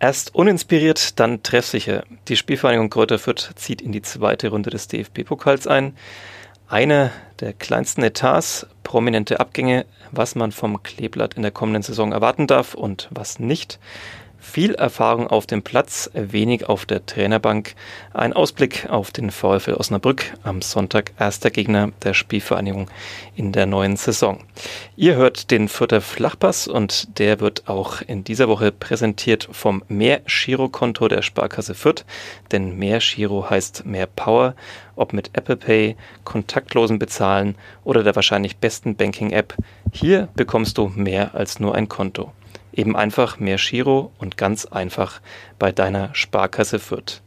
Erst uninspiriert, dann treffsicher. Die Spielvereinigung Kräuter Fürth zieht in die zweite Runde des DFB-Pokals ein. Eine der kleinsten Etats, prominente Abgänge, was man vom Kleeblatt in der kommenden Saison erwarten darf und was nicht. Viel Erfahrung auf dem Platz, wenig auf der Trainerbank. Ein Ausblick auf den VfL Osnabrück am Sonntag erster Gegner der Spielvereinigung in der neuen Saison. Ihr hört den Fürther Flachpass und der wird auch in dieser Woche präsentiert vom Mehr Girokonto der Sparkasse Fürth. Denn Mehr Giro heißt mehr Power, ob mit Apple Pay, kontaktlosen Bezahlen oder der wahrscheinlich besten Banking-App. Hier bekommst du mehr als nur ein Konto. Eben einfach mehr Giro und ganz einfach bei deiner Sparkasse Fürth.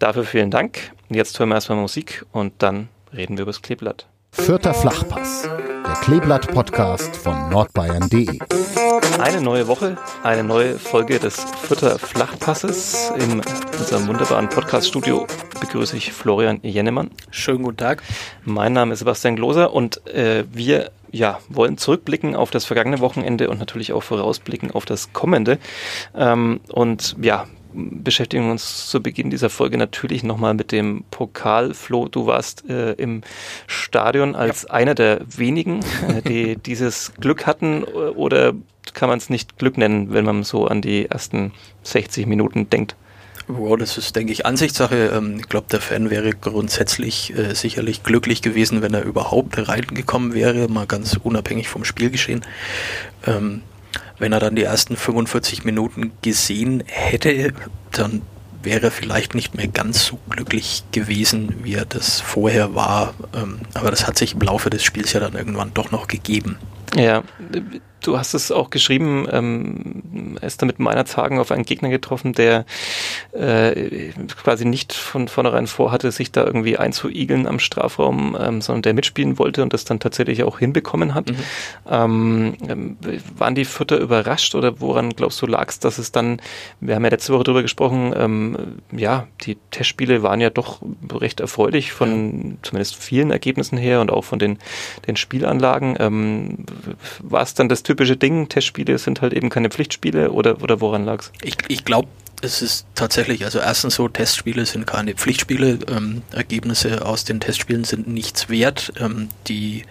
Dafür vielen Dank. Jetzt hören wir erstmal Musik und dann reden wir über das Kleeblatt. Vierter Flachpass, der Kleeblatt-Podcast von nordbayern.de. Eine neue Woche, eine neue Folge des Vierter Flachpasses. In unserem wunderbaren Podcast-Studio begrüße ich Florian Jennemann. Schönen guten Tag. Mein Name ist Sebastian Gloser und äh, wir ja, wollen zurückblicken auf das vergangene Wochenende und natürlich auch vorausblicken auf das kommende. Ähm, und ja, beschäftigen uns zu Beginn dieser Folge natürlich nochmal mit dem Pokal. Flo, du warst äh, im Stadion als ja. einer der wenigen, äh, die dieses Glück hatten oder kann man es nicht Glück nennen, wenn man so an die ersten 60 Minuten denkt? Wow, das ist, denke ich, Ansichtssache. Ähm, ich glaube, der Fan wäre grundsätzlich äh, sicherlich glücklich gewesen, wenn er überhaupt reingekommen wäre, mal ganz unabhängig vom Spielgeschehen. Ähm, wenn er dann die ersten 45 Minuten gesehen hätte, dann wäre er vielleicht nicht mehr ganz so glücklich gewesen, wie er das vorher war. Ähm, aber das hat sich im Laufe des Spiels ja dann irgendwann doch noch gegeben. Ja, Du hast es auch geschrieben, ähm, er ist da mit meiner Tagen auf einen Gegner getroffen, der äh, quasi nicht von vornherein vorhatte, sich da irgendwie einzuigeln am Strafraum, ähm, sondern der mitspielen wollte und das dann tatsächlich auch hinbekommen hat. Mhm. Ähm, ähm waren die Fütter überrascht oder woran glaubst du lagst, dass es dann, wir haben ja letzte Woche drüber gesprochen, ähm, ja, die Testspiele waren ja doch recht erfreulich von ja. zumindest vielen Ergebnissen her und auch von den, den Spielanlagen. Ähm, war es dann das typische Ding, Testspiele sind halt eben keine Pflichtspiele oder, oder woran lag's? Ich, ich glaube, es ist tatsächlich, also erstens so, Testspiele sind keine Pflichtspiele, ähm, Ergebnisse aus den Testspielen sind nichts wert. Ähm, die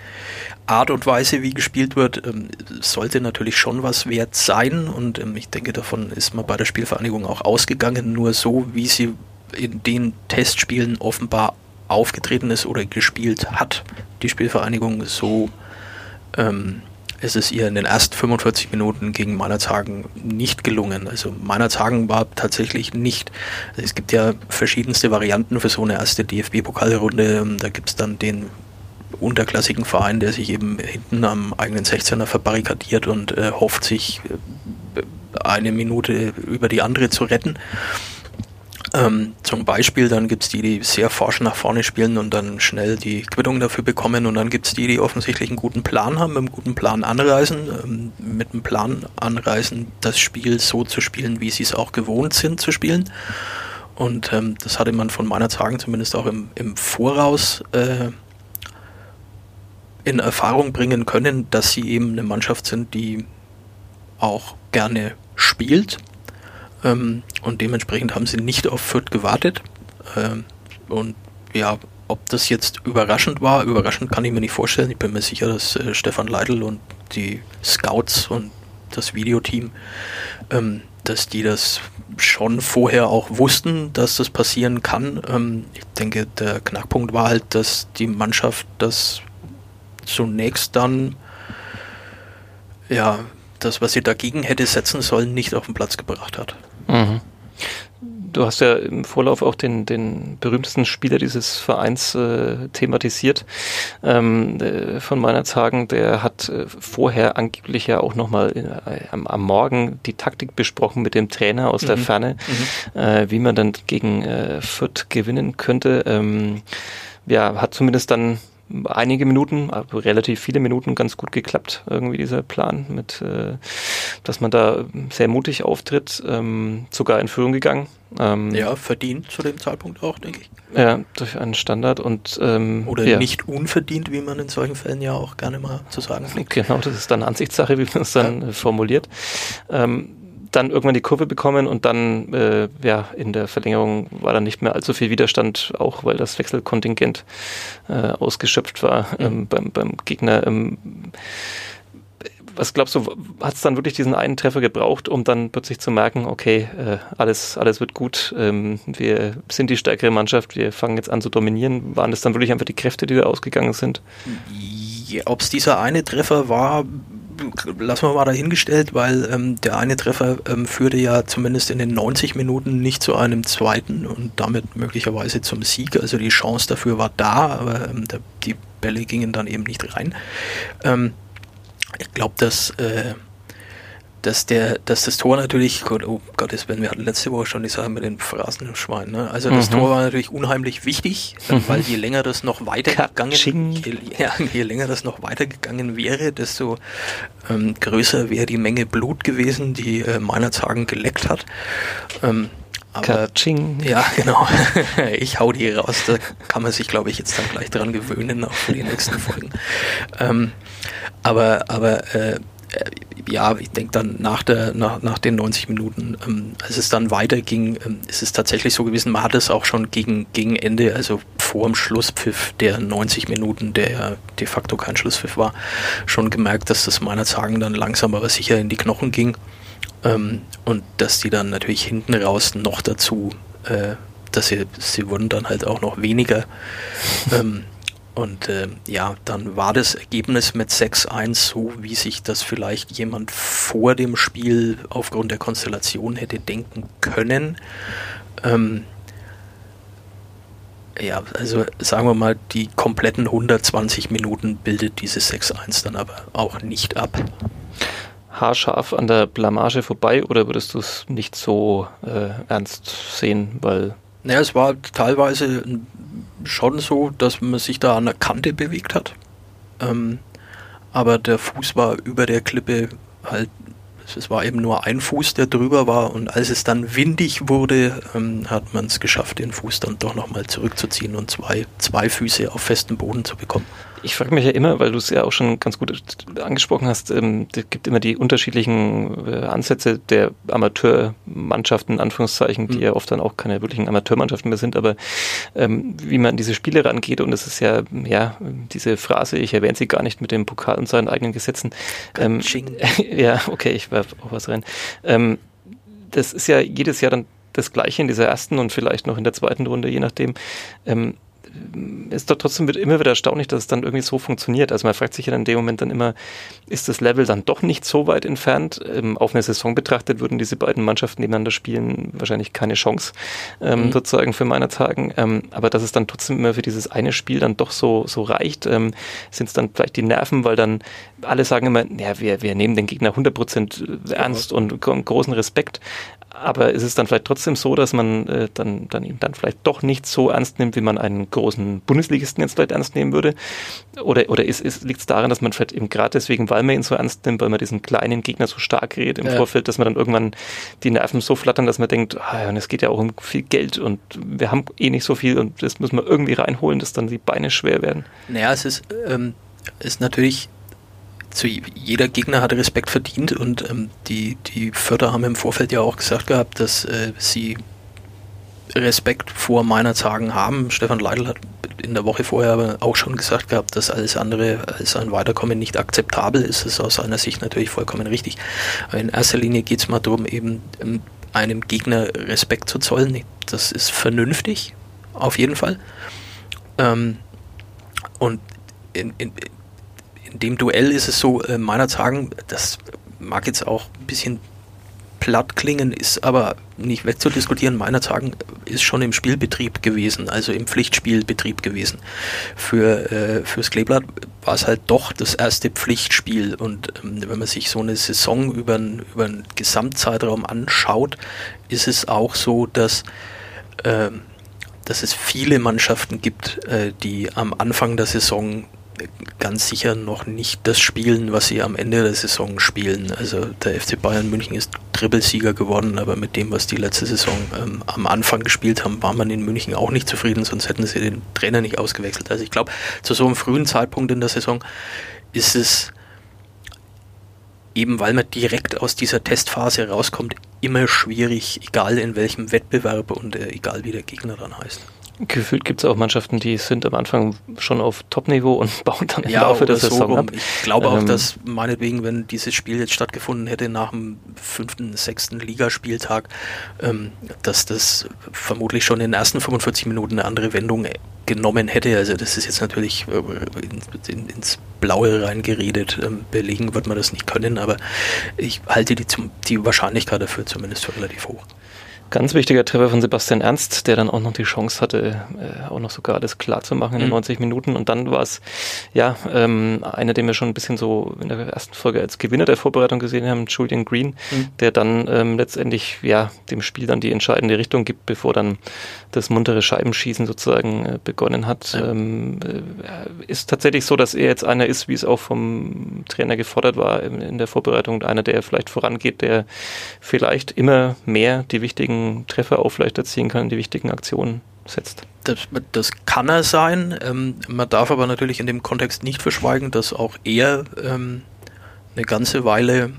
Art und Weise, wie gespielt wird, ähm, sollte natürlich schon was wert sein und ähm, ich denke, davon ist man bei der Spielvereinigung auch ausgegangen, nur so, wie sie in den Testspielen offenbar aufgetreten ist oder gespielt hat, die Spielvereinigung so ähm, ist es ihr in den ersten 45 Minuten gegen Meinerzhagen nicht gelungen. Also Meinerzhagen war tatsächlich nicht, also es gibt ja verschiedenste Varianten für so eine erste DFB-Pokalrunde. Da gibt es dann den unterklassigen Verein, der sich eben hinten am eigenen 16er verbarrikadiert und äh, hofft, sich äh, eine Minute über die andere zu retten. Ähm, zum Beispiel, dann gibt es die, die sehr forsch nach vorne spielen und dann schnell die Quittung dafür bekommen und dann gibt es die, die offensichtlich einen guten Plan haben, mit einem guten Plan anreisen, ähm, mit einem Plan anreisen, das Spiel so zu spielen, wie sie es auch gewohnt sind zu spielen. Und ähm, das hatte man von meiner Tagen zumindest auch im, im Voraus äh, in Erfahrung bringen können, dass sie eben eine Mannschaft sind, die auch gerne spielt ähm, und dementsprechend haben sie nicht auf Fürth gewartet. Ähm, und ja, ob das jetzt überraschend war, überraschend kann ich mir nicht vorstellen. Ich bin mir sicher, dass äh, Stefan Leidl und die Scouts und das Videoteam, ähm, dass die das schon vorher auch wussten, dass das passieren kann. Ähm, ich denke, der Knackpunkt war halt, dass die Mannschaft das zunächst dann ja das, was sie dagegen hätte setzen sollen, nicht auf den Platz gebracht hat. Mhm. Du hast ja im Vorlauf auch den, den berühmtesten Spieler dieses Vereins äh, thematisiert. Ähm, äh, von meiner Tagen, der hat äh, vorher angeblich ja auch nochmal äh, am, am Morgen die Taktik besprochen mit dem Trainer aus mhm. der Ferne, mhm. Äh, wie man dann gegen äh, Fürth gewinnen könnte. Ähm, ja, hat zumindest dann einige Minuten, also relativ viele Minuten ganz gut geklappt, irgendwie dieser Plan mit, äh, dass man da sehr mutig auftritt, ähm, sogar in Führung gegangen. Ähm, ja, verdient zu dem Zeitpunkt auch, denke ich. Ja, durch einen Standard und ähm, oder ja. nicht unverdient, wie man in solchen Fällen ja auch gerne mal zu sagen pflegt. Genau, das ist dann Ansichtssache, wie man es dann ja. formuliert. Ähm, dann irgendwann die Kurve bekommen und dann äh, ja in der Verlängerung war dann nicht mehr allzu viel Widerstand, auch weil das Wechselkontingent äh, ausgeschöpft war mhm. ähm, beim, beim Gegner. Ähm, was glaubst du, hat es dann wirklich diesen einen Treffer gebraucht, um dann plötzlich zu merken, okay, äh, alles, alles wird gut, ähm, wir sind die stärkere Mannschaft, wir fangen jetzt an zu dominieren. Waren das dann wirklich einfach die Kräfte, die da ausgegangen sind? Ob es dieser eine Treffer war, lassen wir mal dahingestellt, weil ähm, der eine Treffer ähm, führte ja zumindest in den 90 Minuten nicht zu einem zweiten und damit möglicherweise zum Sieg. Also die Chance dafür war da, aber ähm, der, die Bälle gingen dann eben nicht rein. Ähm, ich glaube, dass, äh, dass, der, dass das Tor natürlich, Gott, oh Gottes Willen, wir hatten letzte Woche schon die Sache mit den Phrasenschweinen. Ne? Also das mhm. Tor war natürlich unheimlich wichtig, mhm. weil je länger das noch weitergegangen, je, ja, je länger das noch weitergegangen wäre, desto ähm, größer wäre die Menge Blut gewesen, die äh, Meinerzagen geleckt hat. Ähm, aber, Katsching. Ja, genau. Ich hau die raus. Da kann man sich, glaube ich, jetzt dann gleich dran gewöhnen, auch für die nächsten Folgen. Ähm, aber, aber äh, ja, ich denke dann nach, der, nach, nach den 90 Minuten, ähm, als es dann weiterging, ähm, ist es tatsächlich so gewesen, man hat es auch schon gegen, gegen Ende, also vor dem Schlusspfiff der 90 Minuten, der ja de facto kein Schlusspfiff war, schon gemerkt, dass das meiner Sagen dann langsam aber sicher in die Knochen ging. Ähm, und dass die dann natürlich hinten raus noch dazu, äh, dass sie, sie wurden dann halt auch noch weniger. Ähm, und äh, ja, dann war das Ergebnis mit 6-1 so, wie sich das vielleicht jemand vor dem Spiel aufgrund der Konstellation hätte denken können. Ähm, ja, also sagen wir mal, die kompletten 120 Minuten bildet dieses 6-1 dann aber auch nicht ab haarscharf an der Blamage vorbei oder würdest du es nicht so äh, ernst sehen? Weil naja, es war teilweise schon so, dass man sich da an der Kante bewegt hat. Ähm, aber der Fuß war über der Klippe halt, es war eben nur ein Fuß, der drüber war und als es dann windig wurde, ähm, hat man es geschafft, den Fuß dann doch nochmal zurückzuziehen und zwei, zwei Füße auf festem Boden zu bekommen. Ich frage mich ja immer, weil du es ja auch schon ganz gut angesprochen hast, ähm, es gibt immer die unterschiedlichen äh, Ansätze der Amateurmannschaften, in Anführungszeichen, die mhm. ja oft dann auch keine wirklichen Amateurmannschaften mehr sind, aber ähm, wie man an diese Spiele rangeht und es ist ja, ja, diese Phrase, ich erwähne sie gar nicht mit dem Pokal und seinen eigenen Gesetzen. Ähm, ja, okay, ich werfe auch was rein. Ähm, das ist ja jedes Jahr dann das Gleiche in dieser ersten und vielleicht noch in der zweiten Runde, je nachdem. Ähm, ist doch trotzdem immer wieder erstaunlich, dass es dann irgendwie so funktioniert. Also man fragt sich ja in dem Moment dann immer, ist das Level dann doch nicht so weit entfernt? Ähm, auf eine Saison betrachtet würden diese beiden Mannschaften nebeneinander spielen wahrscheinlich keine Chance, ähm, mhm. sozusagen für meiner Tagen. Ähm, aber dass es dann trotzdem immer für dieses eine Spiel dann doch so, so reicht, ähm, sind es dann vielleicht die Nerven, weil dann alle sagen immer, ja, wir, wir nehmen den Gegner 100% ernst ja. und großen Respekt aber ist es dann vielleicht trotzdem so, dass man äh, dann, dann dann vielleicht doch nicht so ernst nimmt, wie man einen großen Bundesligisten jetzt vielleicht ernst nehmen würde? Oder, oder ist, ist, liegt es daran, dass man vielleicht eben gerade deswegen, weil man ihn so ernst nimmt, weil man diesen kleinen Gegner so stark redet im ja. Vorfeld, dass man dann irgendwann die Nerven so flattern, dass man denkt, ah, und es geht ja auch um viel Geld und wir haben eh nicht so viel und das müssen wir irgendwie reinholen, dass dann die Beine schwer werden. Naja, es ist, ähm, ist natürlich zu jeder Gegner hat Respekt verdient und ähm, die, die Förder haben im Vorfeld ja auch gesagt gehabt, dass äh, sie Respekt vor meiner Zagen haben. Stefan Leidl hat in der Woche vorher aber auch schon gesagt gehabt, dass alles andere als ein Weiterkommen nicht akzeptabel ist. Das ist aus seiner Sicht natürlich vollkommen richtig. In erster Linie geht es mal darum, eben ähm, einem Gegner Respekt zu zollen. Das ist vernünftig, auf jeden Fall. Ähm, und in, in, in dem Duell ist es so, äh, meiner sagen, das mag jetzt auch ein bisschen platt klingen, ist aber nicht wegzudiskutieren. Meiner sagen ist schon im Spielbetrieb gewesen, also im Pflichtspielbetrieb gewesen. Für äh, fürs Kleeblatt war es halt doch das erste Pflichtspiel und ähm, wenn man sich so eine Saison über, über einen Gesamtzeitraum anschaut, ist es auch so, dass äh, dass es viele Mannschaften gibt, äh, die am Anfang der Saison ganz sicher noch nicht das spielen, was sie am Ende der Saison spielen. Also der FC Bayern München ist Trippelsieger geworden, aber mit dem, was die letzte Saison ähm, am Anfang gespielt haben, war man in München auch nicht zufrieden, sonst hätten sie den Trainer nicht ausgewechselt. Also ich glaube, zu so einem frühen Zeitpunkt in der Saison ist es eben, weil man direkt aus dieser Testphase rauskommt, immer schwierig, egal in welchem Wettbewerb und äh, egal wie der Gegner dann heißt. Gefühlt gibt es auch Mannschaften, die sind am Anfang schon auf Top-Niveau und bauen dann im Ja, Laufe der so Saison rum. ab. Ich glaube auch, Ähm, dass meinetwegen, wenn dieses Spiel jetzt stattgefunden hätte nach dem fünften, sechsten Ligaspieltag, ähm, dass das vermutlich schon in den ersten 45 Minuten eine andere Wendung genommen hätte. Also das ist jetzt natürlich äh, in, in, ins Blaue reingeredet. Ähm, belegen wird man das nicht können, aber ich halte die, zum, die Wahrscheinlichkeit dafür zumindest für relativ hoch. Ganz wichtiger Treffer von Sebastian Ernst, der dann auch noch die Chance hatte, äh, auch noch sogar alles klar zu machen in den Mhm. 90 Minuten. Und dann war es, ja, ähm, einer, den wir schon ein bisschen so in der ersten Folge als Gewinner der Vorbereitung gesehen haben, Julian Green, Mhm. der dann ähm, letztendlich, ja, dem Spiel dann die entscheidende Richtung gibt, bevor dann das muntere Scheibenschießen sozusagen äh, begonnen hat. Ja. Ähm, äh, ist tatsächlich so, dass er jetzt einer ist, wie es auch vom Trainer gefordert war in, in der Vorbereitung, einer, der vielleicht vorangeht, der vielleicht immer mehr die wichtigen Treffer auch vielleicht erzielen kann, die wichtigen Aktionen setzt. Das, das kann er sein. Ähm, man darf aber natürlich in dem Kontext nicht verschweigen, dass auch er ähm, eine ganze Weile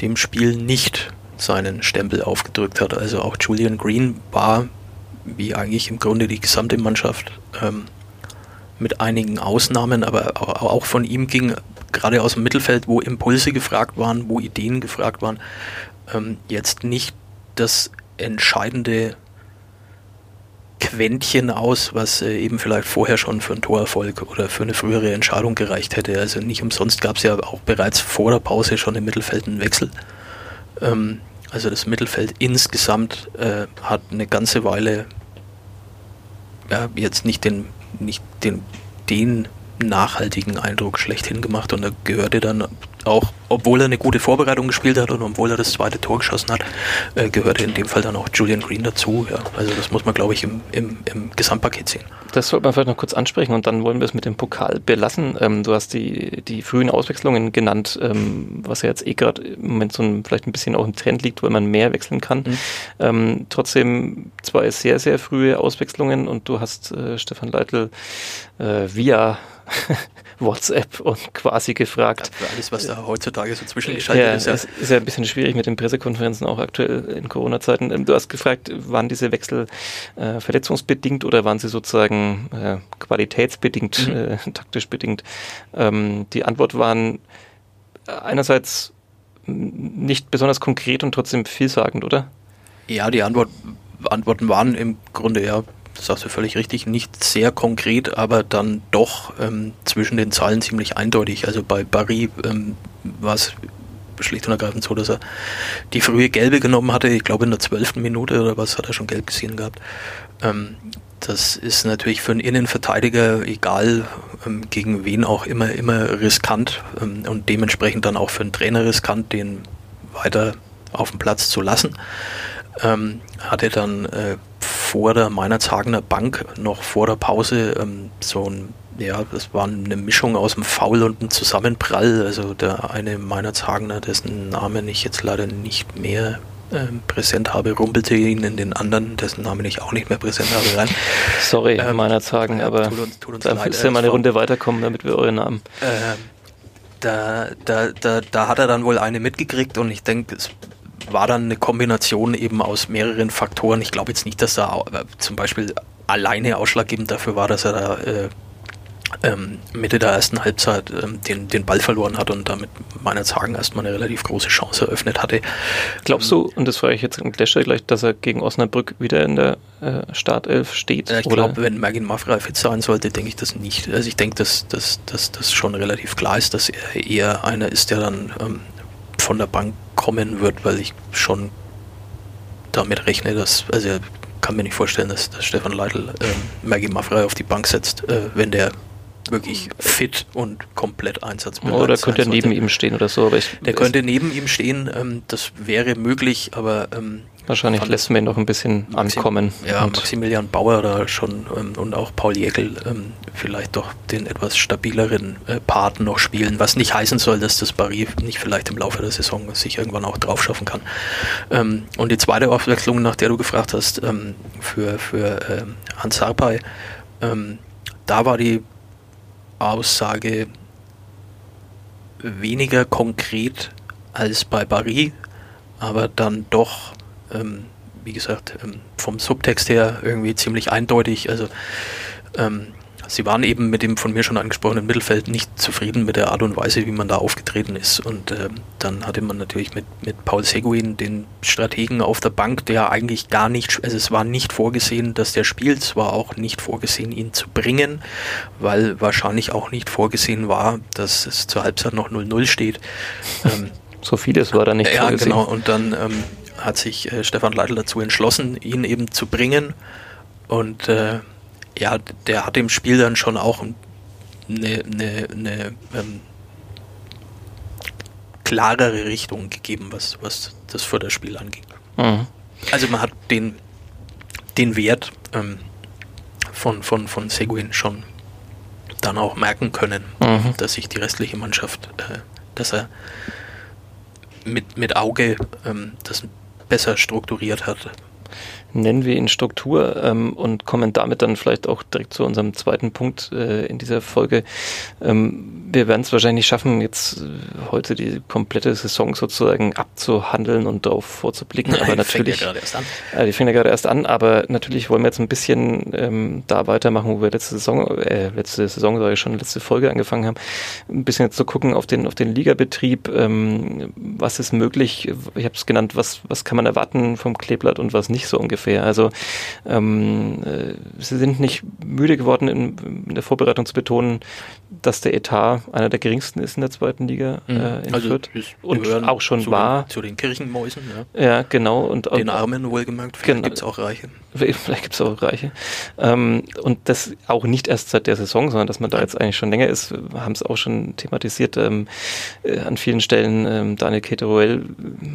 dem Spiel nicht seinen Stempel aufgedrückt hat. Also auch Julian Green war, wie eigentlich im Grunde die gesamte Mannschaft, ähm, mit einigen Ausnahmen, aber au- auch von ihm ging gerade aus dem Mittelfeld, wo Impulse gefragt waren, wo Ideen gefragt waren, ähm, jetzt nicht das entscheidende Quäntchen aus, was äh, eben vielleicht vorher schon für einen Torerfolg oder für eine frühere Entscheidung gereicht hätte. Also nicht umsonst gab es ja auch bereits vor der Pause schon im Mittelfeld einen Wechsel. Ähm, also das Mittelfeld insgesamt äh, hat eine ganze Weile ja, jetzt nicht den, nicht den, den nachhaltigen Eindruck schlechthin gemacht und da gehörte dann auch, obwohl er eine gute Vorbereitung gespielt hat und obwohl er das zweite Tor geschossen hat, äh, gehörte in dem Fall dann auch Julian Green dazu. Ja. Also das muss man, glaube ich, im, im, im Gesamtpaket sehen. Das sollte man vielleicht noch kurz ansprechen und dann wollen wir es mit dem Pokal belassen. Ähm, du hast die, die frühen Auswechslungen genannt, ähm, was ja jetzt eh gerade im Moment so ein, vielleicht ein bisschen auch im Trend liegt, weil man mehr wechseln kann. Mhm. Ähm, trotzdem zwei sehr, sehr frühe Auswechslungen und du hast äh, Stefan Leitl äh, via WhatsApp und quasi gefragt, Ja, alles, was da heutzutage so zwischengeschaltet ja, ist. Ja. ist ja ein bisschen schwierig mit den Pressekonferenzen, auch aktuell in Corona-Zeiten. Ähm, Du hast gefragt, waren diese Wechsel äh, verletzungsbedingt oder waren sie sozusagen äh, qualitätsbedingt, Mhm. äh, taktisch bedingt? Ähm, die Antwort waren einerseits nicht besonders konkret und trotzdem vielsagend, oder? Ja, die Antwort, Antworten waren im Grunde ja, das sagst du völlig richtig, nicht sehr konkret, aber dann doch ähm, zwischen den Zahlen ziemlich eindeutig. Also bei Barry ähm, war es schlicht und ergreifend so, dass er die frühe Gelbe genommen hatte. Ich glaube in der zwölften Minute oder was hat er schon gelb gesehen gehabt. Ähm, das ist natürlich für einen Innenverteidiger, egal ähm, gegen wen auch immer, immer riskant ähm, und dementsprechend dann auch für einen Trainer riskant, den weiter auf dem Platz zu lassen. Ähm, hatte dann äh, vor der Meinerzhagener Bank noch vor der Pause ähm, so ein, ja, das war eine Mischung aus einem Foul und einem Zusammenprall. Also der eine Meinerzhagener, dessen Namen ich jetzt leider nicht mehr ähm, präsent habe, rumpelte ihn in den anderen, dessen Namen ich auch nicht mehr präsent habe, rein. Sorry, Ähm, meiner Zagen, ja, aber tut uns- tut uns da leid, müssen wir äh, mal eine Runde weiterkommen, damit wir eure Namen. Ähm, da, da, da, da hat er dann wohl eine mitgekriegt und ich denke, es war dann eine Kombination eben aus mehreren Faktoren. Ich glaube jetzt nicht, dass da au- äh, zum Beispiel alleine ausschlaggebend dafür war, dass er da äh, ähm, Mitte der ersten Halbzeit ähm, den, den Ball verloren hat und damit meiner Zagen erstmal eine relativ große Chance eröffnet hatte. Glaubst du, und das frage ich jetzt an der Stelle gleich, dass er gegen Osnabrück wieder in der äh, Startelf steht? Äh, Ich glaube, wenn Mergin Maffrey fit sein sollte, denke ich das nicht. Also ich denke, dass das dass, dass schon relativ klar ist, dass er eher einer ist, der dann ähm, von der Bank kommen wird, weil ich schon damit rechne, dass, also ich kann mir nicht vorstellen, dass, dass Stefan Leitl ähm, Mergin Maffrey auf die Bank setzt, äh, wenn der wirklich fit und komplett einsatzbereit Oder sein könnte er neben sollte. ihm stehen oder so, aber ich, Der könnte neben ihm stehen, ähm, das wäre möglich, aber ähm, wahrscheinlich lässt man ihn noch ein bisschen Maxim- ankommen. Ja, Maximilian Bauer da schon ähm, und auch Paul Jäckel ähm, vielleicht doch den etwas stabileren äh, Part noch spielen, was nicht heißen soll, dass das Barry nicht vielleicht im Laufe der Saison sich irgendwann auch drauf schaffen kann. Ähm, und die zweite Aufwechslung, nach der du gefragt hast, ähm, für, für ähm, Hans Sarpay, da war die Aussage weniger konkret als bei Barry. aber dann doch, ähm, wie gesagt, ähm, vom Subtext her irgendwie ziemlich eindeutig. Also ähm, sie waren eben mit dem von mir schon angesprochenen Mittelfeld nicht zufrieden mit der Art und Weise, wie man da aufgetreten ist. Und äh, dann hatte man natürlich mit, mit Paul Seguin den Strategen auf der Bank, der eigentlich gar nicht, also es war nicht vorgesehen, dass der spielt, es war auch nicht vorgesehen, ihn zu bringen, weil wahrscheinlich auch nicht vorgesehen war, dass es zur Halbzeit noch 0-0 steht. Ähm, so vieles war da nicht ja, vorgesehen. Ja, genau. Und dann ähm, hat sich äh, Stefan Leitl dazu entschlossen, ihn eben zu bringen. Und äh, ja, der hat dem Spiel dann schon auch eine, eine, eine ähm, klarere Richtung gegeben, was, was das Förderspiel angeht. Mhm. Also man hat den, den Wert ähm, von, von, von Seguin schon dann auch merken können, mhm. dass sich die restliche Mannschaft, äh, dass er mit, mit Auge ähm, das besser strukturiert hat nennen wir ihn Struktur ähm, und kommen damit dann vielleicht auch direkt zu unserem zweiten Punkt äh, in dieser Folge. Ähm, wir werden es wahrscheinlich schaffen, jetzt äh, heute die komplette Saison sozusagen abzuhandeln und darauf vorzublicken. aber natürlich, fängt ja gerade erst an. Äh, die fängt ja gerade erst an, aber natürlich wollen wir jetzt ein bisschen ähm, da weitermachen, wo wir letzte Saison, äh, letzte Saison, sage ich schon, letzte Folge angefangen haben, ein bisschen jetzt zu gucken auf den auf den Ligabetrieb, ähm, was ist möglich, ich habe es genannt, was was kann man erwarten vom Kleeblatt und was nicht so ungefähr ungefähr. Also ähm, äh, sie sind nicht müde geworden, in, in, der Vorbereitung zu betonen, dass der Etat einer der geringsten ist in der zweiten Liga mhm. äh, in also Fürth und auch schon zu war. Den, zu den Kirchenmäusen, ja. Ja, genau. Und den Armen wohlgemerkt, vielleicht genau, gibt es auch Reiche. Vielleicht gibt es auch Reiche. Ähm, und das auch nicht erst seit der Saison, sondern dass man da jetzt eigentlich schon länger ist, haben es auch schon thematisiert ähm, äh, an vielen Stellen. Ähm, Daniel Keteruel,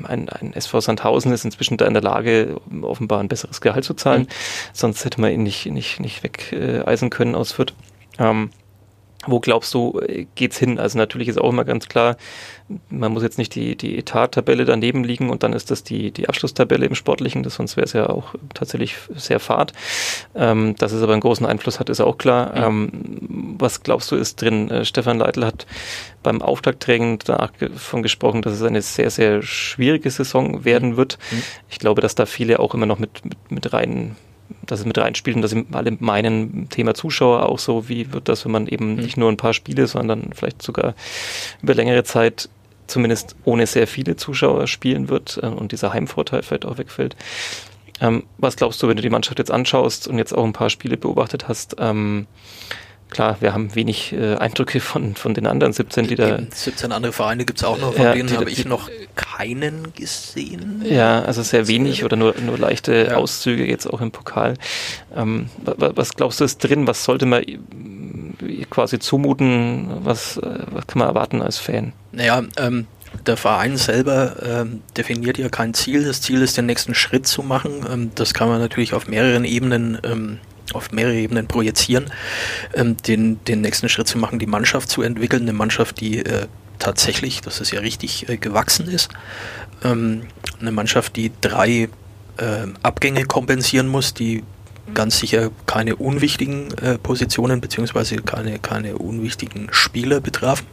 ein, ein SV Sandhausen, ist inzwischen da in der Lage, offenbar ein besseres Gehalt zu zahlen. Mhm. Sonst hätte man ihn nicht, nicht, nicht wegeisen können aus Fürth. Ähm, wo glaubst du, geht's hin? Also natürlich ist auch immer ganz klar, man muss jetzt nicht die, die Etat-Tabelle daneben liegen und dann ist das die, die Abschlusstabelle im Sportlichen, das sonst wäre es ja auch tatsächlich sehr fad. Ähm, dass es aber einen großen Einfluss hat, ist auch klar. Ja. Ähm, was glaubst du, ist drin? Äh, Stefan Leitl hat beim Auftaktträgen davon gesprochen, dass es eine sehr, sehr schwierige Saison werden wird. Mhm. Ich glaube, dass da viele auch immer noch mit, mit, mit rein dass es mit reinspielt und dass alle meinen Thema Zuschauer auch so, wie wird das, wenn man eben mhm. nicht nur ein paar Spiele, sondern vielleicht sogar über längere Zeit zumindest ohne sehr viele Zuschauer spielen wird äh, und dieser Heimvorteil vielleicht auch wegfällt. Ähm, was glaubst du, wenn du die Mannschaft jetzt anschaust und jetzt auch ein paar Spiele beobachtet hast, ähm, klar, wir haben wenig äh, Eindrücke von, von den anderen 17, die da. 17 andere Vereine gibt es auch noch, von ja, denen habe ich noch keinen gesehen. Ja, also sehr wenig oder nur, nur leichte ja. Auszüge jetzt auch im Pokal. Ähm, was glaubst du ist drin? Was sollte man quasi zumuten? Was, äh, was kann man erwarten als Fan? Naja, ähm, der Verein selber ähm, definiert ja kein Ziel. Das Ziel ist, den nächsten Schritt zu machen. Ähm, das kann man natürlich auf mehreren Ebenen ähm, auf mehrere Ebenen projizieren, ähm, den, den nächsten Schritt zu machen, die Mannschaft zu entwickeln, eine Mannschaft, die äh, tatsächlich, das ist ja richtig, äh, gewachsen ist, ähm, eine Mannschaft, die drei äh, Abgänge kompensieren muss, die ganz sicher keine unwichtigen äh, Positionen beziehungsweise keine, keine unwichtigen Spieler betrafen.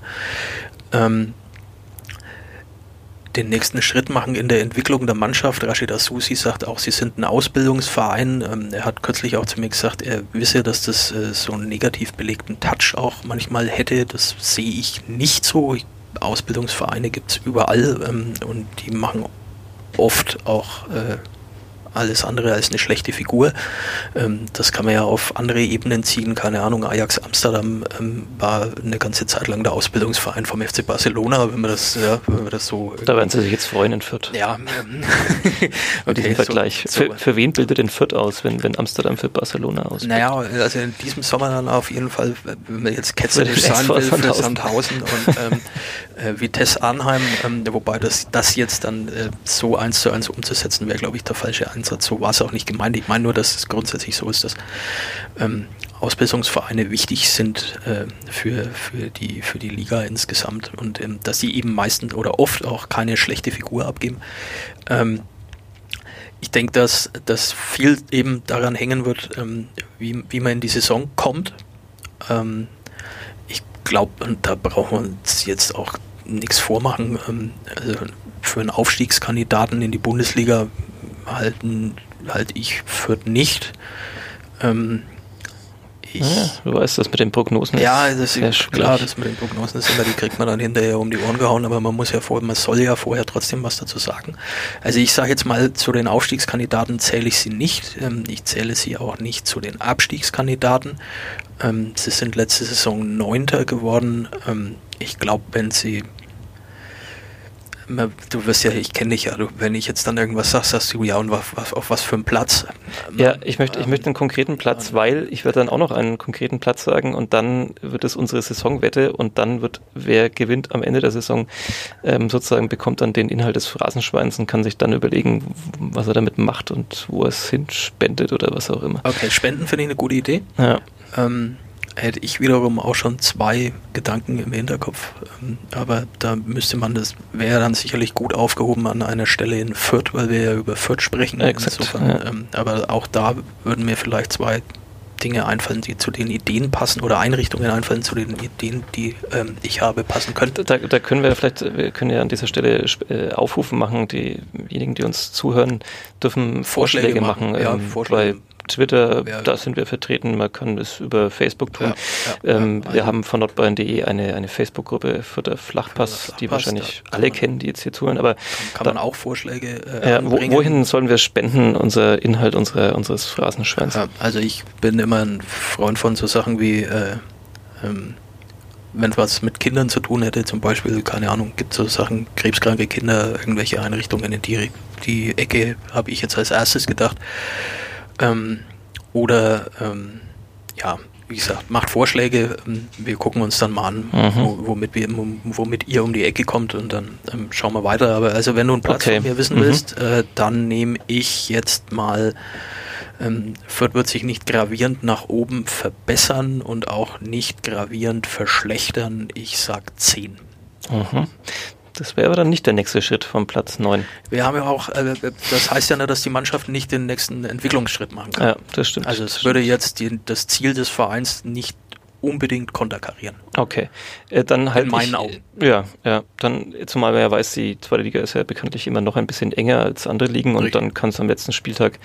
Ähm, den nächsten Schritt machen in der Entwicklung der Mannschaft. Rashid Asusi sagt auch, sie sind ein Ausbildungsverein. Ähm, er hat kürzlich auch zu mir gesagt, er wisse, dass das äh, so einen negativ belegten Touch auch manchmal hätte. Das sehe ich nicht so. Ausbildungsvereine gibt es überall ähm, und die machen oft auch äh, alles andere als eine schlechte Figur. Ähm, das kann man ja auf andere Ebenen ziehen. Keine Ahnung, Ajax Amsterdam ähm, war eine ganze Zeit lang der Ausbildungsverein vom FC Barcelona, wenn man das, ja, wenn man das so. Da werden Sie sich jetzt freuen in Fürth. Ja. Ähm, okay, diesen Vergleich. So, für, für, wen bildet denn Fürth aus, wenn, wenn Amsterdam für Barcelona ausbildet? Naja, also in diesem Sommer dann auf jeden Fall, wenn man jetzt ketzerisch sein will, für Sandhausen und ähm, äh, Vitesse Arnheim, ähm, wobei das, das jetzt dann äh, so eins zu eins umzusetzen, wäre, glaube ich, der falsche Einsatz. Ansatz. So war es auch nicht gemeint. Ich meine nur, dass es grundsätzlich so ist, dass ähm, Ausbildungsvereine wichtig sind äh, für, für, die, für die Liga insgesamt und ähm, dass sie eben meistens oder oft auch keine schlechte Figur abgeben. Ähm, ich denke, dass, dass viel eben daran hängen wird, ähm, wie, wie man in die Saison kommt. Ähm, ich glaube, und da brauchen wir uns jetzt auch nichts vormachen. Ähm, also für einen Aufstiegskandidaten in die Bundesliga halten halt ich Fürth nicht. Ähm, ich, ja, du weißt, das mit den Prognosen ja, das ist klar, das mit den Prognosen ist immer, die kriegt man dann hinterher um die Ohren gehauen, aber man muss ja vor, man soll ja vorher trotzdem was dazu sagen. Also ich sage jetzt mal, zu den Aufstiegskandidaten zähle ich sie nicht. Ähm, ich zähle sie auch nicht zu den Abstiegskandidaten. Ähm, sie sind letzte Saison Neunter geworden. Ähm, ich glaube, wenn sie Du wirst ja, ich kenne dich ja, du, wenn ich jetzt dann irgendwas sag, sagst du ja und auf, auf, auf was für einen Platz. Ja, ich möchte, ich möchte einen konkreten Platz, weil ich werde dann auch noch einen konkreten Platz sagen und dann wird es unsere Saisonwette und dann wird, wer gewinnt am Ende der Saison, ähm, sozusagen bekommt dann den Inhalt des Phrasenschweins und kann sich dann überlegen, was er damit macht und wo er es hinspendet oder was auch immer. Okay, Spenden finde ich eine gute Idee. Ja. Ähm, hätte ich wiederum auch schon zwei Gedanken im Hinterkopf. Ähm, aber da müsste man das, wäre dann sicherlich gut aufgehoben an einer Stelle in Fürth, weil wir ja über Fürth sprechen. Exakt, Insofern, ja. Ähm, aber auch da würden mir vielleicht zwei Dinge einfallen, die zu den Ideen passen oder Einrichtungen einfallen, zu den Ideen, die ähm, ich habe, passen könnten. Da, da, können wir vielleicht, wir können ja an dieser Stelle äh, Aufrufen machen. Diejenigen, die uns zuhören, dürfen Vorschläge, Vorschläge machen. machen ja, ähm, Vorschläge. Twitter, ja. da sind wir vertreten. Man kann es über Facebook tun. Ja, ähm, wir haben von nordbayern.de eine, eine Facebook-Gruppe für der Flachpass, Flachpass die wahrscheinlich alle kennen, die jetzt hier zuhören. Aber kann, kann man auch Vorschläge äh, wo, Wohin sollen wir spenden, unser Inhalt unserer, unseres Phrasenschweins? also ich bin immer ein Freund von so Sachen wie äh, ähm, wenn was mit Kindern zu tun hätte, zum Beispiel, keine Ahnung, gibt es so Sachen, krebskranke Kinder, irgendwelche Einrichtungen in die, die Ecke, habe ich jetzt als erstes gedacht. Ähm, oder ähm, ja, wie gesagt, macht Vorschläge, ähm, wir gucken uns dann mal an, mhm. womit, wir, womit ihr um die Ecke kommt und dann ähm, schauen wir weiter. Aber also wenn du einen Platz okay. von mir wissen mhm. willst, äh, dann nehme ich jetzt mal ähm, Fürth wird sich nicht gravierend nach oben verbessern und auch nicht gravierend verschlechtern. Ich sag 10. Mhm. Das wäre aber dann nicht der nächste Schritt vom Platz 9. Wir haben ja auch, äh, das heißt ja, dass die Mannschaft nicht den nächsten Entwicklungsschritt machen kann. Ja, das stimmt. Also es würde jetzt die, das Ziel des Vereins nicht unbedingt konterkarieren. Okay, äh, dann halt. In meinen ich, Augen. Ja, ja. Dann, zumal man ja weiß, die zweite Liga ist ja bekanntlich immer noch ein bisschen enger als andere Ligen und Richtig. dann kann es am letzten Spieltag,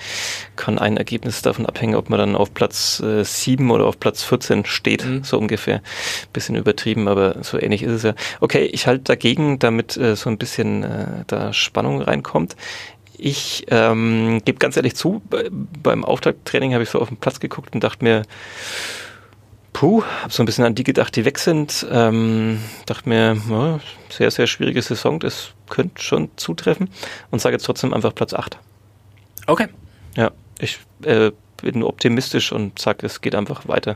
kann ein Ergebnis davon abhängen, ob man dann auf Platz äh, 7 oder auf Platz 14 steht, mhm. so ungefähr. Bisschen übertrieben, aber so ähnlich ist es ja. Okay, ich halte dagegen, damit äh, so ein bisschen äh, da Spannung reinkommt. Ich ähm, gebe ganz ehrlich zu, bei, beim Auftakttraining habe ich so auf den Platz geguckt und dachte mir, Puh, habe so ein bisschen an die gedacht, die weg sind. Ähm, dachte mir, ja, sehr, sehr schwierige Saison, das könnte schon zutreffen und sage jetzt trotzdem einfach Platz 8. Okay. Ja, ich äh, bin optimistisch und sage, es geht einfach weiter.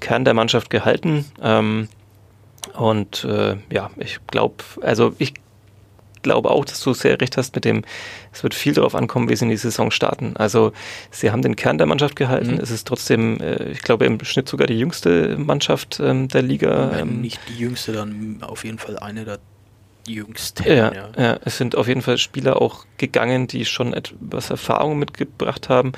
Kern der Mannschaft gehalten. Ähm, und äh, ja, ich glaube, also ich glaube auch, dass du sehr recht hast mit dem, es wird viel darauf ankommen, wie sie in die Saison starten. Also sie haben den Kern der Mannschaft gehalten. Mhm. Es ist trotzdem, äh, ich glaube, im Schnitt sogar die jüngste Mannschaft ähm, der Liga. Wenn ähm, nicht die jüngste, dann auf jeden Fall eine der jüngsten. Ja, ja, ja. es sind auf jeden Fall Spieler auch gegangen, die schon etwas Erfahrung mitgebracht haben.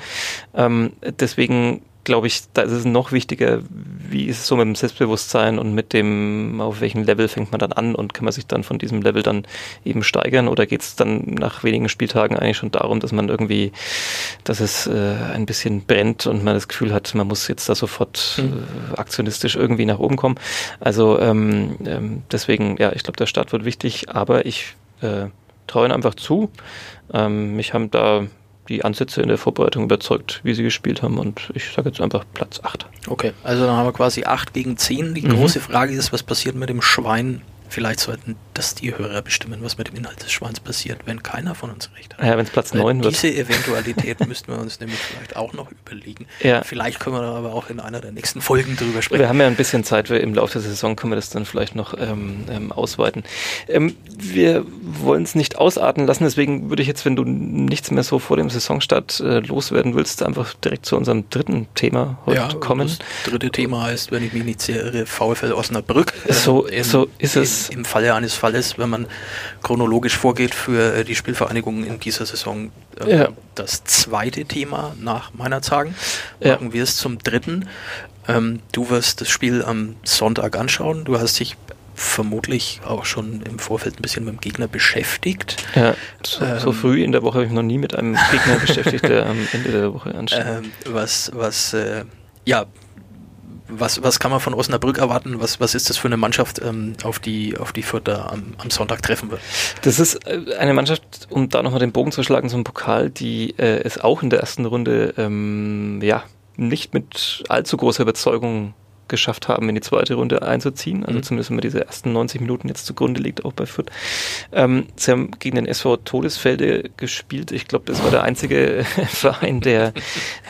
Ähm, deswegen glaube ich, da ist es noch wichtiger, wie ist es so mit dem Selbstbewusstsein und mit dem, auf welchem Level fängt man dann an und kann man sich dann von diesem Level dann eben steigern oder geht es dann nach wenigen Spieltagen eigentlich schon darum, dass man irgendwie, dass es äh, ein bisschen brennt und man das Gefühl hat, man muss jetzt da sofort mhm. äh, aktionistisch irgendwie nach oben kommen. Also ähm, ähm, deswegen, ja, ich glaube, der Start wird wichtig, aber ich äh, traue ihnen einfach zu. Ähm, mich haben da die Ansätze in der Vorbereitung überzeugt, wie sie gespielt haben. Und ich sage jetzt einfach Platz 8. Okay, also dann haben wir quasi 8 gegen 10. Die mhm. große Frage ist, was passiert mit dem Schwein Vielleicht sollten das die Hörer bestimmen, was mit dem Inhalt des Schweins passiert, wenn keiner von uns recht hat. Ja, wenn es Platz 9 wird. Diese Eventualität müssten wir uns nämlich vielleicht auch noch überlegen. Ja. Vielleicht können wir da aber auch in einer der nächsten Folgen drüber sprechen. Wir haben ja ein bisschen Zeit, im Laufe der Saison können wir das dann vielleicht noch ähm, ähm, ausweiten. Ähm, wir wollen es nicht ausarten lassen, deswegen würde ich jetzt, wenn du nichts mehr so vor dem Saisonstart äh, loswerden willst, einfach direkt zu unserem dritten Thema heute ja, kommen. Das dritte Thema heißt, wenn ich mich nicht irre, VfL Osnabrück. So, äh, so ist es im Falle eines Falles, wenn man chronologisch vorgeht für äh, die Spielvereinigung in dieser Saison, äh, ja. das zweite Thema nach meiner Zagen. Machen ja. wir es zum dritten. Ähm, du wirst das Spiel am Sonntag anschauen. Du hast dich vermutlich auch schon im Vorfeld ein bisschen mit dem Gegner beschäftigt. Ja, so, ähm, so früh in der Woche habe ich noch nie mit einem Gegner beschäftigt, der am Ende der Woche ansteht. Ähm, was, was, äh, ja, was, was kann man von Osnabrück erwarten? Was, was ist das für eine Mannschaft, ähm, auf die, auf die Fürth am, am Sonntag treffen wird? Das ist äh, eine Mannschaft, um da nochmal den Bogen zu schlagen zum Pokal, die äh, es auch in der ersten Runde ähm, ja, nicht mit allzu großer Überzeugung geschafft haben, in die zweite Runde einzuziehen. Also mhm. zumindest wenn man diese ersten 90 Minuten jetzt zugrunde liegt, auch bei Fürth. Ähm, sie haben gegen den SV Todesfelde gespielt. Ich glaube, das war der einzige Verein, der,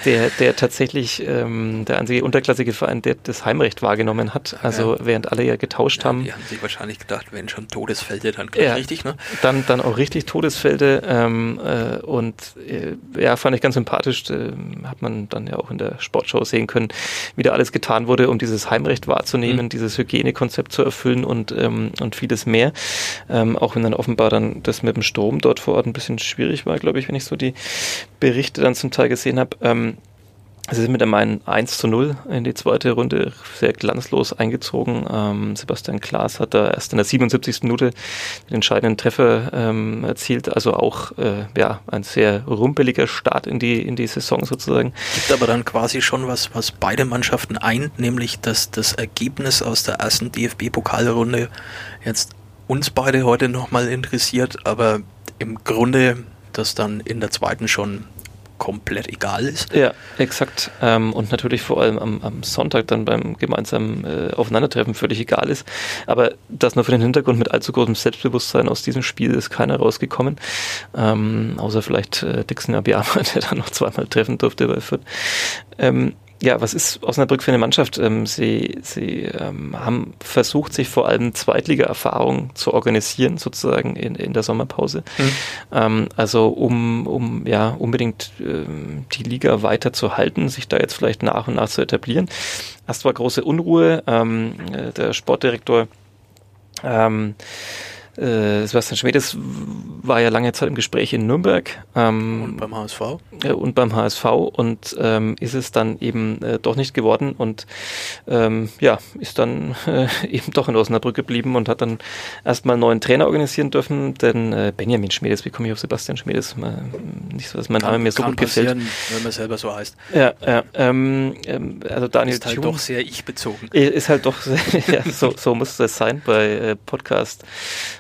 der, der tatsächlich, ähm, der einzige unterklassige Verein, der das Heimrecht wahrgenommen hat. Also ja. während alle ja getauscht ja, haben. Die haben sich wahrscheinlich gedacht, wenn schon Todesfelde, dann ja, richtig, ne? Dann, dann auch richtig Todesfelde. Ähm, äh, und äh, ja, fand ich ganz sympathisch. Äh, hat man dann ja auch in der Sportshow sehen können, wie da alles getan wurde, um die dieses Heimrecht wahrzunehmen, mhm. dieses Hygienekonzept zu erfüllen und, ähm, und vieles mehr. Ähm, auch wenn dann offenbar dann das mit dem Strom dort vor Ort ein bisschen schwierig war, glaube ich, wenn ich so die Berichte dann zum Teil gesehen habe. Ähm, Sie sind mit Main 1 zu 0 in die zweite Runde sehr glanzlos eingezogen. Ähm, Sebastian Klaas hat da erst in der 77. Minute den entscheidenden Treffer ähm, erzielt. Also auch äh, ja, ein sehr rumpeliger Start in die, in die Saison sozusagen. Gibt aber dann quasi schon was, was beide Mannschaften eint, nämlich dass das Ergebnis aus der ersten DFB-Pokalrunde jetzt uns beide heute nochmal interessiert, aber im Grunde das dann in der zweiten schon komplett egal ist. Ja, exakt. Ähm, und natürlich vor allem am, am, Sonntag dann beim gemeinsamen äh, Aufeinandertreffen völlig egal ist. Aber das nur für den Hintergrund mit allzu großem Selbstbewusstsein aus diesem Spiel ist keiner rausgekommen. Ähm, außer vielleicht äh, Dixon Abiyama, der dann noch zweimal treffen durfte bei Fürth. Ähm, ja, was ist Osnabrück für eine Mannschaft? Ähm, sie sie ähm, haben versucht, sich vor allem Zweitliga-Erfahrung zu organisieren, sozusagen in, in der Sommerpause. Mhm. Ähm, also um, um ja unbedingt ähm, die Liga weiter zu halten, sich da jetzt vielleicht nach und nach zu etablieren. Erst war große Unruhe. Ähm, äh, der Sportdirektor ähm, äh, Sebastian Schmedes war ja lange Zeit im Gespräch in Nürnberg. Ähm, und beim HSV. Äh, und beim HSV und ähm, ist es dann eben äh, doch nicht geworden und ähm, ja, ist dann äh, eben doch in Osnabrück geblieben und hat dann erstmal einen neuen Trainer organisieren dürfen, denn äh, Benjamin Schmedes, wie komme ich auf Sebastian Schmedes? nicht so, dass mein Name mir so gut gefällt. wenn man selber so heißt. Ja, ja ähm, ähm also Daniel Ist halt Thun, doch sehr ich-bezogen. Ist halt doch, ja, so, so muss das sein bei äh, Podcast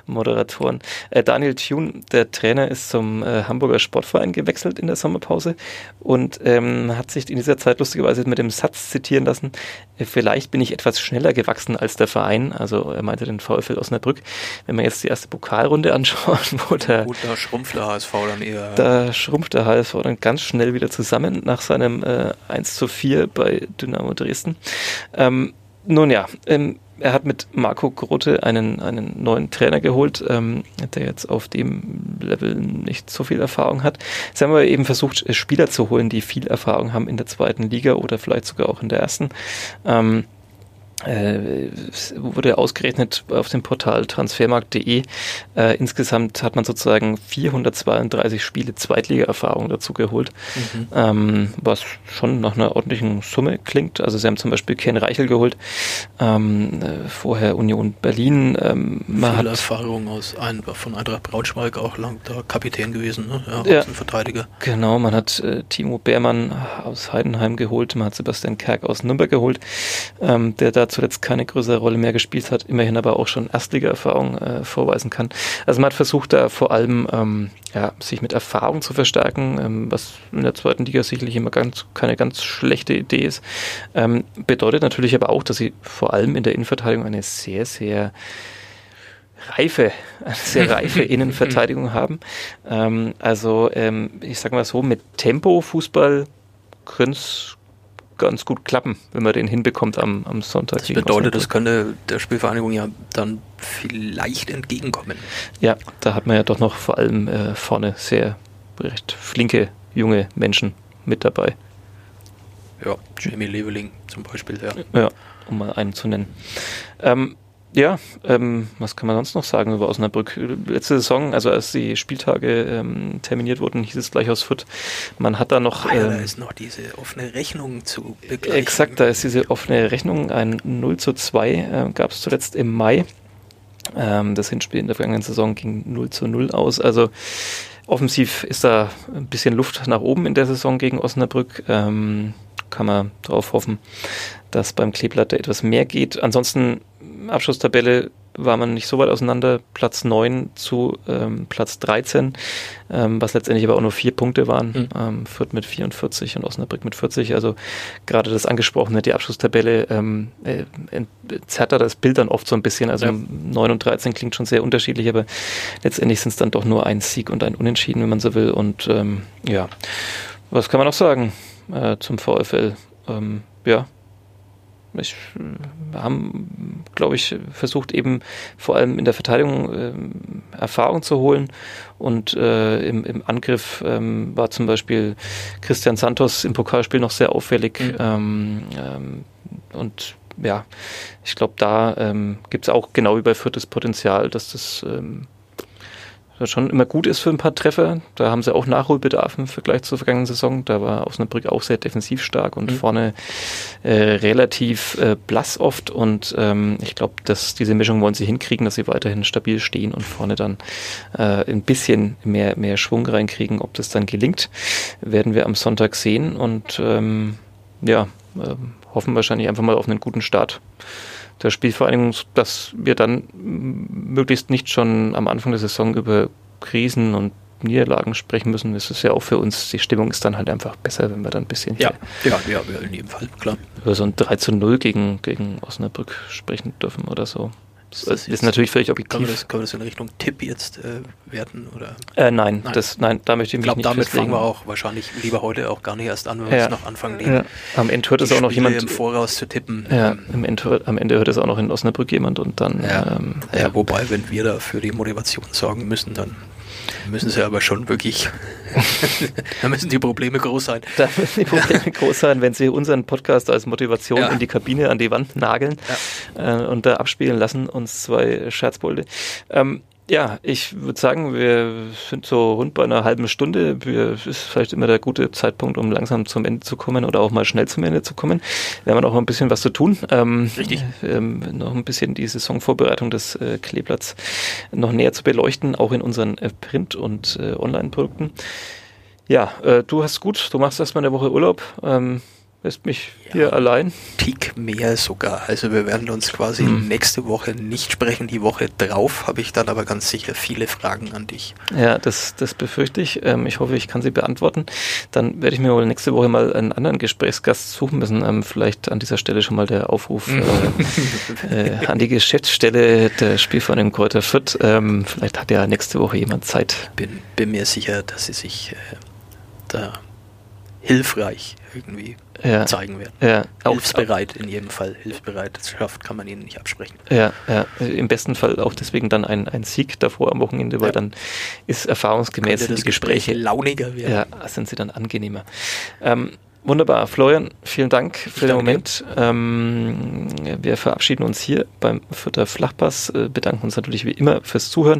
Moderatoren. Äh, Daniel Thune, der Trainer, ist zum äh, Hamburger Sportverein gewechselt in der Sommerpause und ähm, hat sich in dieser Zeit lustigerweise mit dem Satz zitieren lassen, äh, vielleicht bin ich etwas schneller gewachsen als der Verein, also er meinte den VfL Osnabrück. Wenn man jetzt die erste Pokalrunde anschaut, wo der... Gut, da schrumpft der HSV dann eher. Da schrumpft der HSV dann ganz schnell wieder zusammen nach seinem äh, 1 zu 4 bei Dynamo Dresden. Ähm, nun ja, ähm, er hat mit Marco Grote einen, einen neuen Trainer geholt, ähm, der jetzt auf dem Level nicht so viel Erfahrung hat. Sie haben aber eben versucht, Spieler zu holen, die viel Erfahrung haben in der zweiten Liga oder vielleicht sogar auch in der ersten. Ähm, äh, wurde ausgerechnet auf dem Portal transfermarkt.de. Äh, insgesamt hat man sozusagen 432 Spiele Zweitliga-Erfahrung dazu geholt, mhm. ähm, was schon nach einer ordentlichen Summe klingt. Also sie haben zum Beispiel Ken Reichel geholt, ähm, äh, vorher Union Berlin. Ähm, man Viel hat Erfahrung aus ein, von Eintracht Braunschweig auch lang da Kapitän gewesen, ne? ja, ja Verteidiger. Genau, man hat äh, Timo Beermann aus Heidenheim geholt, man hat Sebastian Kerk aus Nürnberg geholt, ähm, der da zuletzt keine größere Rolle mehr gespielt hat, immerhin aber auch schon Erstliga-Erfahrung äh, vorweisen kann. Also man hat versucht, da vor allem ähm, ja, sich mit Erfahrung zu verstärken, ähm, was in der zweiten Liga sicherlich immer ganz, keine ganz schlechte Idee ist. Ähm, bedeutet natürlich aber auch, dass sie vor allem in der Innenverteidigung eine sehr, sehr reife, eine sehr reife Innenverteidigung haben. Ähm, also ähm, ich sage mal so, mit Tempo Fußball könnte es ganz gut klappen, wenn man den hinbekommt am, am Sonntag. Das bedeutet, das könnte der Spielvereinigung ja dann vielleicht entgegenkommen. Ja, da hat man ja doch noch vor allem äh, vorne sehr recht flinke junge Menschen mit dabei. Ja, Jamie Leveling zum Beispiel, ja. Ja, um mal einen zu nennen. Ähm, ja, ähm, was kann man sonst noch sagen über Osnabrück? Letzte Saison, also als die Spieltage ähm, terminiert wurden, hieß es gleich aus Fürth, man hat da noch... Ah, ja, ähm, da ist noch diese offene Rechnung zu begleichen. Exakt, da ist diese offene Rechnung, ein 0 zu 2 äh, gab es zuletzt im Mai Ähm, das Hinspiel in der vergangenen Saison ging 0 zu 0 aus. Also offensiv ist da ein bisschen Luft nach oben in der Saison gegen Osnabrück. Ähm, kann man darauf hoffen, dass beim Kleeblatt etwas mehr geht. Ansonsten Abschlusstabelle war man nicht so weit auseinander. Platz 9 zu ähm, Platz 13, ähm, was letztendlich aber auch nur vier Punkte waren. Mhm. Ähm, Fürth mit 44 und Osnabrück mit 40. Also gerade das angesprochene, die Abschlusstabelle ähm, äh, zerrt da das Bild dann oft so ein bisschen. Also ja. 9 und 13 klingt schon sehr unterschiedlich, aber letztendlich sind es dann doch nur ein Sieg und ein Unentschieden, wenn man so will. Und ähm, ja, was kann man noch sagen äh, zum VfL? Ähm, ja, ich, wir haben, glaube ich, versucht eben vor allem in der Verteidigung äh, Erfahrung zu holen und äh, im, im Angriff ähm, war zum Beispiel Christian Santos im Pokalspiel noch sehr auffällig mhm. ähm, ähm, und ja, ich glaube, da ähm, gibt es auch genau wie bei Fürth das Potenzial, dass das ähm, das schon immer gut ist für ein paar Treffer. Da haben sie auch Nachholbedarf im Vergleich zur vergangenen Saison. Da war Osnabrück auch sehr defensiv stark und mhm. vorne äh, relativ äh, blass oft. Und ähm, ich glaube, dass diese Mischung wollen sie hinkriegen, dass sie weiterhin stabil stehen und vorne dann äh, ein bisschen mehr, mehr Schwung reinkriegen. Ob das dann gelingt, werden wir am Sonntag sehen und ähm, ja, äh, hoffen wahrscheinlich einfach mal auf einen guten Start der Spielvereinigung, dass wir dann möglichst nicht schon am Anfang der Saison über Krisen und Niederlagen sprechen müssen. Das ist ja auch für uns, die Stimmung ist dann halt einfach besser, wenn wir dann ein bisschen ja, ja, ja, in jedem Fall, klar. Über so ein 3 zu 0 gegen, gegen Osnabrück sprechen dürfen oder so. Das, das ist natürlich völlig objektiv. Können wir das, können wir das in Richtung Tipp jetzt äh, werten? Oder? Äh, nein, nein. Das, nein, da möchte ich mich ich glaub, nicht damit festlegen. fangen wir auch wahrscheinlich lieber heute auch gar nicht erst an, wenn wir ja. noch anfangen, ja. Am Ende hört es auch noch jemand im Voraus zu tippen. Ja, am, Ende, am Ende hört es auch noch in Osnabrück jemand und dann. Ja. Ähm, ja. wobei, wenn wir da für die Motivation sorgen müssen, dann müssen sie aber schon wirklich, da müssen die Probleme groß sein. Da müssen die Probleme groß sein, wenn sie unseren Podcast als Motivation ja. in die Kabine an die Wand nageln ja. äh, und da abspielen lassen, uns zwei Scherzbolde. Ähm, ja, ich würde sagen, wir sind so rund bei einer halben Stunde. Wir, ist vielleicht immer der gute Zeitpunkt, um langsam zum Ende zu kommen oder auch mal schnell zum Ende zu kommen. Wir haben noch ein bisschen was zu tun. Ähm, Richtig. Ähm, noch ein bisschen die Saisonvorbereitung des äh, Kleeblatts noch näher zu beleuchten, auch in unseren äh, Print- und äh, Online-Produkten. Ja, äh, du hast gut, du machst erstmal eine Woche Urlaub. Ähm, lässt mich ja, hier allein. Tick mehr sogar. Also wir werden uns quasi hm. nächste Woche nicht sprechen. Die Woche drauf habe ich dann aber ganz sicher viele Fragen an dich. Ja, das, das befürchte ich. Ähm, ich hoffe, ich kann sie beantworten. Dann werde ich mir wohl nächste Woche mal einen anderen Gesprächsgast suchen müssen. Ähm, vielleicht an dieser Stelle schon mal der Aufruf äh, äh, an die Geschäftsstelle der Spielvereinigung Kräuter Fürth. Ähm, vielleicht hat ja nächste Woche jemand Zeit. Bin, bin mir sicher, dass sie sich äh, da hilfreich irgendwie ja. zeigen werden. Ja. Hilfsbereit in jedem Fall. Hilfsbereit. Das schafft, kann man ihnen nicht absprechen. Ja, ja. Im besten Fall auch deswegen dann ein, ein Sieg davor am Wochenende, weil ja. dann ist erfahrungsgemäß die Gespräche launiger werden. Ja, sind sie dann angenehmer. Ähm, Wunderbar. Florian, vielen Dank für den Moment. Ähm, wir verabschieden uns hier beim Fürther Flachpass, äh, bedanken uns natürlich wie immer fürs Zuhören.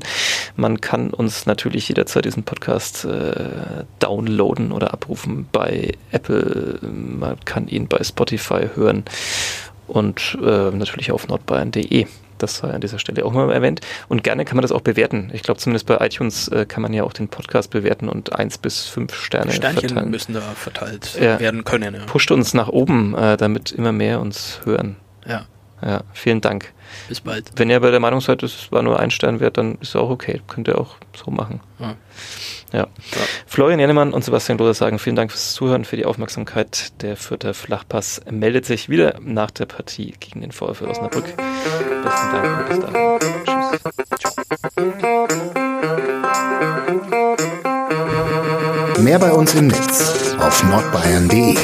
Man kann uns natürlich jederzeit diesen Podcast äh, downloaden oder abrufen bei Apple. Man kann ihn bei Spotify hören und äh, natürlich auf nordbayern.de. Das sei an dieser Stelle auch mal erwähnt. Und gerne kann man das auch bewerten. Ich glaube, zumindest bei iTunes äh, kann man ja auch den Podcast bewerten und eins bis fünf Sterne Sternchen verteilen. müssen da verteilt ja. werden können. Ja. Pusht uns nach oben, äh, damit immer mehr uns hören. Ja. Ja, vielen Dank. Bis bald. Wenn ihr bei der Meinung seid, es war nur ein Stern wert, dann ist es auch okay. Könnt ihr auch so machen. Ja. Ja. ja. Florian Jennemann und Sebastian Loder sagen vielen Dank fürs Zuhören, für die Aufmerksamkeit. Der vierte Flachpass meldet sich wieder nach der Partie gegen den VfL Osnabrück. Besten Dank und bis dann. Tschüss. Mehr bei uns im Netz auf nordbayern.de